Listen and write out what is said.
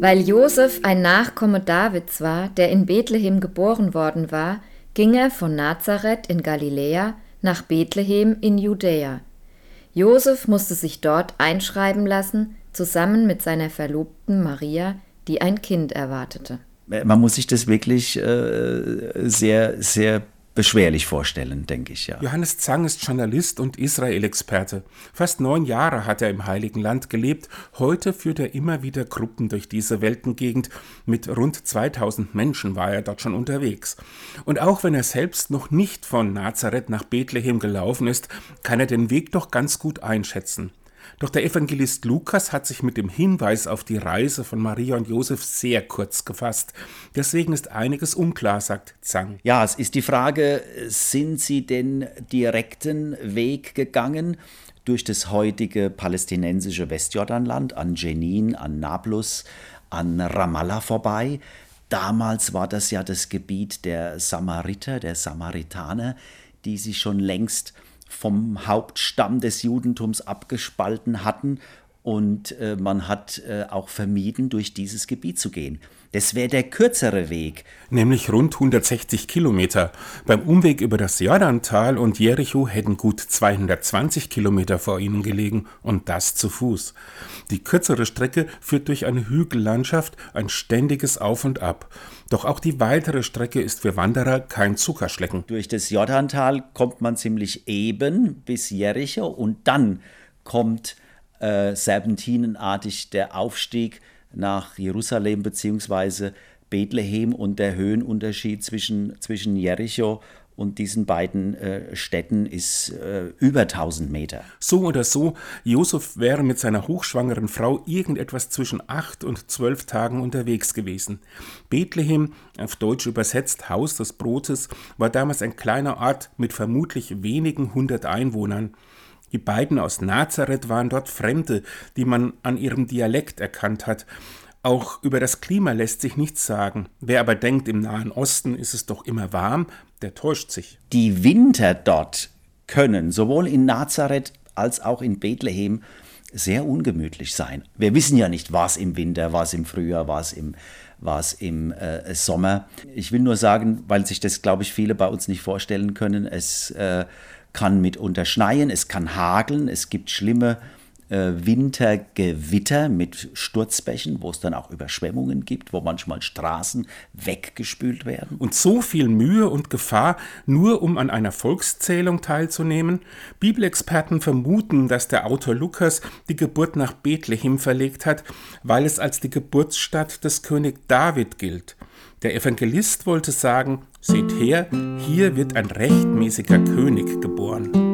Weil Josef ein Nachkomme Davids war, der in Bethlehem geboren worden war, ging er von Nazareth in Galiläa nach Bethlehem in Judäa. Josef musste sich dort einschreiben lassen, zusammen mit seiner Verlobten Maria, die ein Kind erwartete. Man muss sich das wirklich äh, sehr, sehr beschwerlich vorstellen, denke ich, ja. Johannes Zang ist Journalist und Israel-Experte. Fast neun Jahre hat er im Heiligen Land gelebt. Heute führt er immer wieder Gruppen durch diese Weltengegend. Mit rund 2000 Menschen war er dort schon unterwegs. Und auch wenn er selbst noch nicht von Nazareth nach Bethlehem gelaufen ist, kann er den Weg doch ganz gut einschätzen. Doch der Evangelist Lukas hat sich mit dem Hinweis auf die Reise von Maria und Josef sehr kurz gefasst. Deswegen ist einiges unklar, sagt Zang. Ja, es ist die Frage, sind sie den direkten Weg gegangen? durch das heutige palästinensische Westjordanland, an Jenin, an Nablus, an Ramallah vorbei. Damals war das ja das Gebiet der Samariter, der Samaritaner, die sich schon längst vom Hauptstamm des Judentums abgespalten hatten und äh, man hat äh, auch vermieden, durch dieses Gebiet zu gehen. Das wäre der kürzere Weg. Nämlich rund 160 Kilometer. Beim Umweg über das Jordantal und Jericho hätten gut 220 Kilometer vor ihnen gelegen und das zu Fuß. Die kürzere Strecke führt durch eine Hügellandschaft, ein ständiges Auf und Ab. Doch auch die weitere Strecke ist für Wanderer kein Zuckerschlecken. Durch das Jordantal kommt man ziemlich eben bis Jericho und dann kommt äh, serpentinenartig der Aufstieg nach Jerusalem bzw. Bethlehem und der Höhenunterschied zwischen, zwischen Jericho und diesen beiden äh, Städten ist äh, über 1000 Meter. So oder so, Josef wäre mit seiner hochschwangeren Frau irgendetwas zwischen acht und zwölf Tagen unterwegs gewesen. Bethlehem, auf Deutsch übersetzt Haus des Brotes, war damals ein kleiner Ort mit vermutlich wenigen hundert Einwohnern. Die beiden aus Nazareth waren dort Fremde, die man an ihrem Dialekt erkannt hat. Auch über das Klima lässt sich nichts sagen. Wer aber denkt, im Nahen Osten ist es doch immer warm, der täuscht sich. Die Winter dort können sowohl in Nazareth als auch in Bethlehem sehr ungemütlich sein. Wir wissen ja nicht, was im Winter, was im Frühjahr, was im, was im äh, Sommer. Ich will nur sagen, weil sich das, glaube ich, viele bei uns nicht vorstellen können, es äh, kann mitunter schneien, es kann hageln, es gibt schlimme äh, Wintergewitter mit Sturzbächen, wo es dann auch Überschwemmungen gibt, wo manchmal Straßen weggespült werden. Und so viel Mühe und Gefahr, nur um an einer Volkszählung teilzunehmen? Bibelexperten vermuten, dass der Autor Lukas die Geburt nach Bethlehem verlegt hat, weil es als die Geburtsstadt des König David gilt. Der Evangelist wollte sagen, seht her, hier wird ein rechtmäßiger König geboren.